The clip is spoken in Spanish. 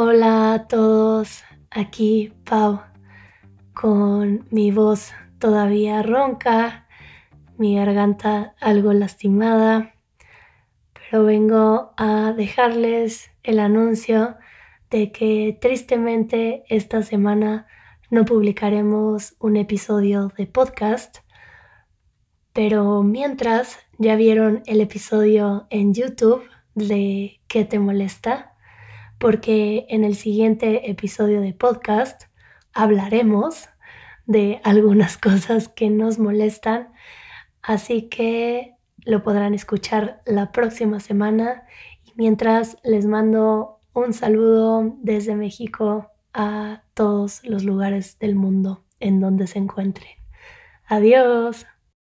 Hola a todos, aquí Pau, con mi voz todavía ronca, mi garganta algo lastimada, pero vengo a dejarles el anuncio de que tristemente esta semana no publicaremos un episodio de podcast, pero mientras ya vieron el episodio en YouTube de ¿Qué te molesta? Porque en el siguiente episodio de podcast hablaremos de algunas cosas que nos molestan, así que lo podrán escuchar la próxima semana y mientras les mando un saludo desde México a todos los lugares del mundo en donde se encuentren. Adiós.